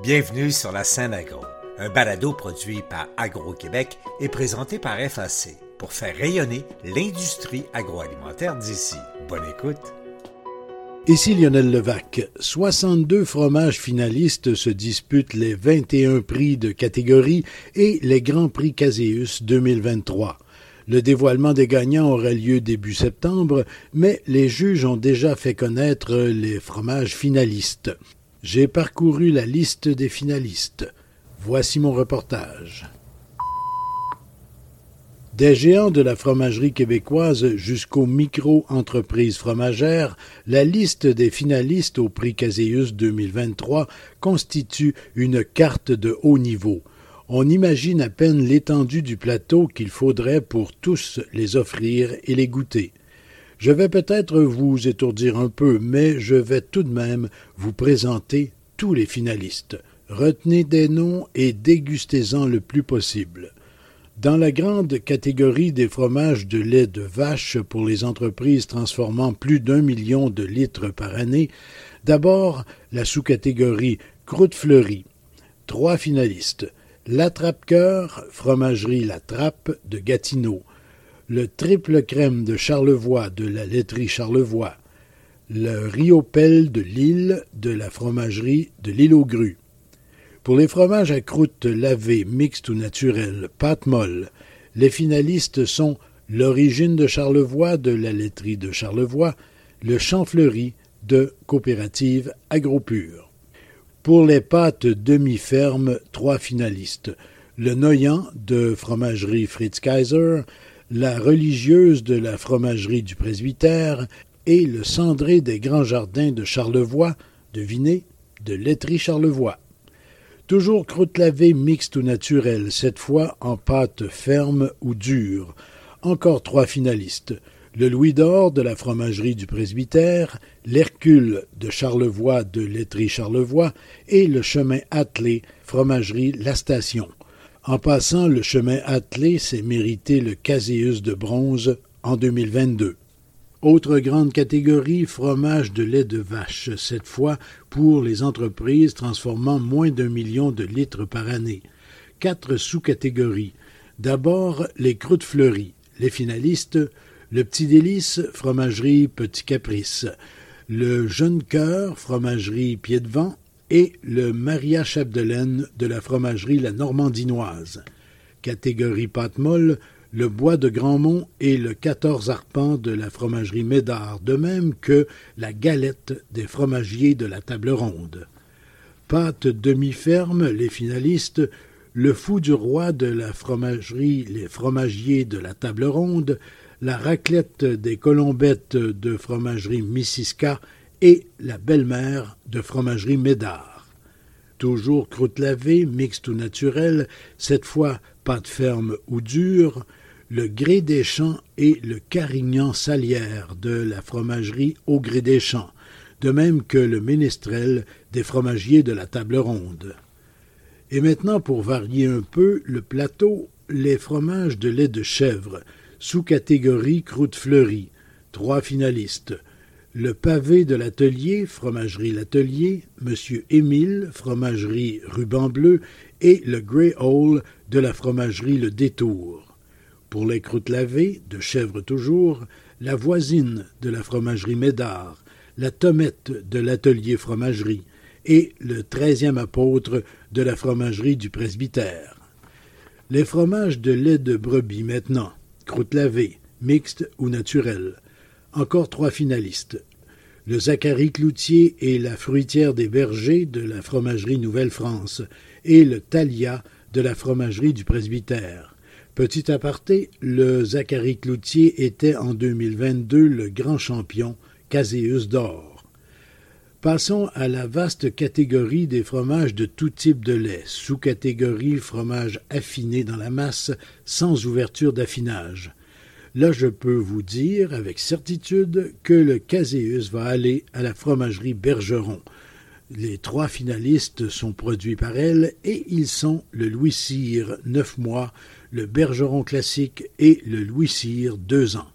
Bienvenue sur la scène agro, un balado produit par Agro-Québec et présenté par FAC pour faire rayonner l'industrie agroalimentaire d'ici. Bonne écoute. Ici Lionel Levac. 62 fromages finalistes se disputent les 21 prix de catégorie et les Grands Prix Caseus 2023. Le dévoilement des gagnants aura lieu début septembre, mais les juges ont déjà fait connaître les fromages finalistes. J'ai parcouru la liste des finalistes. Voici mon reportage. Des géants de la fromagerie québécoise jusqu'aux micro-entreprises fromagères, la liste des finalistes au prix Caseus 2023 constitue une carte de haut niveau. On imagine à peine l'étendue du plateau qu'il faudrait pour tous les offrir et les goûter. Je vais peut-être vous étourdir un peu, mais je vais tout de même vous présenter tous les finalistes. Retenez des noms et dégustez-en le plus possible. Dans la grande catégorie des fromages de lait de vache pour les entreprises transformant plus d'un million de litres par année, d'abord la sous-catégorie croûte fleurie. Trois finalistes. L'attrape-cœur, fromagerie La Trappe de Gatineau le triple crème de Charlevoix de la laiterie Charlevoix, le riopel de Lille de la fromagerie de l'île aux grues. Pour les fromages à croûte lavée, mixte ou naturelle, pâte molle, les finalistes sont l'origine de Charlevoix de la laiterie de Charlevoix, le Champfleury de coopérative Agropure. Pour les pâtes demi-fermes, trois finalistes. Le Noyant de fromagerie Fritz Kaiser, la religieuse de la fromagerie du presbytère et le cendré des grands jardins de Charlevoix, devinez, de laiterie Charlevoix. Toujours croûte lavée mixte ou naturelle, cette fois en pâte ferme ou dure. Encore trois finalistes. Le Louis d'Or de la fromagerie du presbytère, l'Hercule de Charlevoix de laiterie Charlevoix et le chemin attelé fromagerie La Station. En passant, le chemin attelé s'est mérité le Caséus de bronze en 2022. Autre grande catégorie, fromage de lait de vache, cette fois pour les entreprises transformant moins d'un million de litres par année. Quatre sous-catégories. D'abord, les croûtes fleuries. Les finalistes, le petit délice, fromagerie Petit Caprice. Le jeune cœur, fromagerie Pied de Vent et le Maria Chapdelaine de la fromagerie La Normandinoise. Catégorie pâte molle, le bois de Grandmont et le 14 arpents de la fromagerie Médard, de même que la galette des fromagiers de la table ronde. Pâte demi-ferme, les finalistes, le fou du roi de la fromagerie Les fromagiers de la table ronde, la raclette des colombettes de fromagerie Missisca et la belle-mère de fromagerie Médard. Toujours croûte lavée, mixte ou naturelle, cette fois pâte ferme ou dure, le gré des champs et le carignan salière de la fromagerie au gré des champs, de même que le ménestrel des fromagiers de la table ronde. Et maintenant, pour varier un peu le plateau, les fromages de lait de chèvre, sous catégorie croûte fleurie, trois finalistes, le pavé de l'atelier, fromagerie L'Atelier, Monsieur Émile, fromagerie Ruban Bleu, et le Grey Hole de la fromagerie Le Détour. Pour les croûtes lavées, de chèvre toujours, la voisine de la fromagerie Médard, la tomette de l'atelier fromagerie, et le treizième apôtre de la fromagerie du presbytère. Les fromages de lait de brebis maintenant, croûte lavée, mixte ou naturelle, encore trois finalistes. Le Zacharie Cloutier et la fruitière des bergers de la fromagerie Nouvelle-France et le Thalia de la fromagerie du presbytère. Petit aparté, le Zacharie Cloutier était en 2022 le grand champion Caséus d'or. Passons à la vaste catégorie des fromages de tout type de lait, sous-catégorie fromage affiné dans la masse sans ouverture d'affinage. Là, je peux vous dire avec certitude que le Caséus va aller à la fromagerie Bergeron. Les trois finalistes sont produits par elle et ils sont le Louis Cyr 9 mois, le Bergeron classique et le Louis Cyr 2 ans.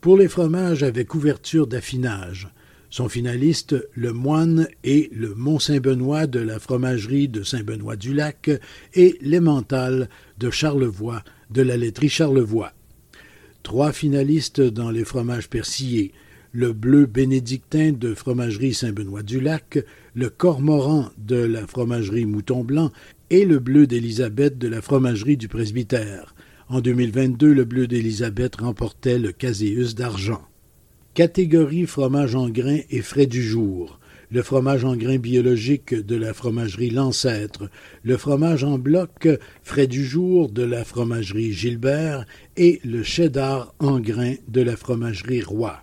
Pour les fromages avec ouverture d'affinage, Sont finalistes le Moine et le Mont-Saint-Benoît de la fromagerie de Saint-Benoît-du-Lac et l'Emmental de Charlevoix de la laiterie Charlevoix. Trois finalistes dans les fromages persillés, le bleu bénédictin de fromagerie Saint-Benoît-du-Lac, le cormoran de la fromagerie Mouton Blanc et le bleu d'Élisabeth de la fromagerie du presbytère. En 2022, le bleu d'Élisabeth remportait le Caséus d'argent. Catégorie fromage en grains et frais du jour. Le fromage en grains biologique de la fromagerie L'Ancêtre, le fromage en bloc frais du jour de la fromagerie Gilbert et le cheddar en grains de la fromagerie Roi.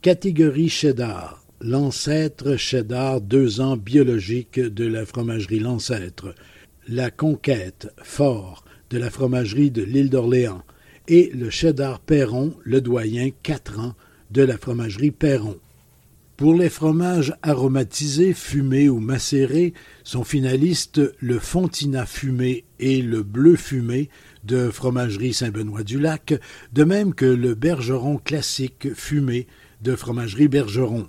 Catégorie cheddar. L'ancêtre cheddar deux ans biologique de la fromagerie L'Ancêtre. La conquête fort de la fromagerie de l'île d'Orléans et le cheddar Perron, le doyen, quatre ans, de la fromagerie Perron. Pour les fromages aromatisés, fumés ou macérés, sont finalistes le Fontina fumé et le Bleu fumé de Fromagerie Saint-Benoît-du-Lac, de même que le Bergeron classique fumé de Fromagerie Bergeron.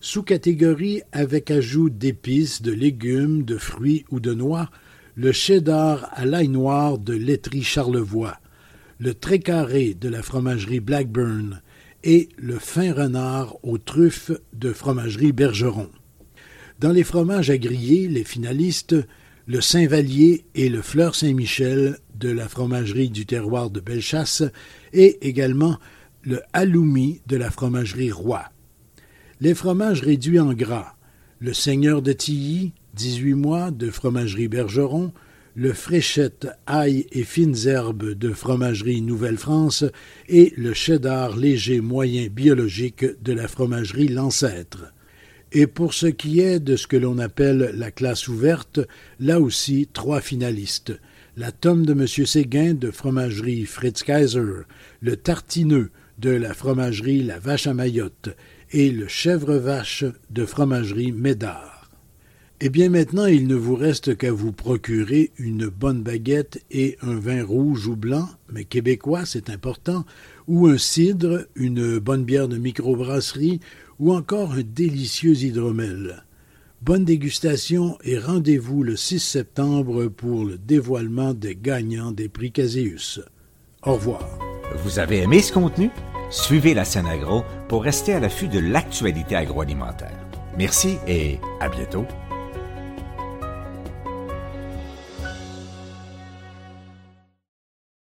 Sous-catégorie avec ajout d'épices, de légumes, de fruits ou de noix, le cheddar à l'ail noir de laiterie Charlevoix, le carré de la fromagerie Blackburn et le fin renard aux truffes de fromagerie Bergeron. Dans les fromages à griller, les finalistes, le Saint-Vallier et le Fleur Saint-Michel de la fromagerie du terroir de Bellechasse et également le Halloumi de la fromagerie Roi. Les fromages réduits en gras, le Seigneur de Tilly, 18 mois de fromagerie Bergeron, le Fréchette ail et fines herbes de fromagerie Nouvelle-France et le cheddar léger moyen biologique de la fromagerie L'Ancêtre. Et pour ce qui est de ce que l'on appelle la classe ouverte, là aussi trois finalistes. La tome de M. Séguin de fromagerie Fritz Kaiser, le tartineux de la fromagerie La Vache à Mayotte et le chèvre-vache de fromagerie Médard. Eh bien maintenant, il ne vous reste qu'à vous procurer une bonne baguette et un vin rouge ou blanc, mais québécois, c'est important, ou un cidre, une bonne bière de microbrasserie, ou encore un délicieux hydromel. Bonne dégustation et rendez-vous le 6 septembre pour le dévoilement des gagnants des prix Caséus. Au revoir. Vous avez aimé ce contenu? Suivez la scène agro pour rester à l'affût de l'actualité agroalimentaire. Merci et à bientôt.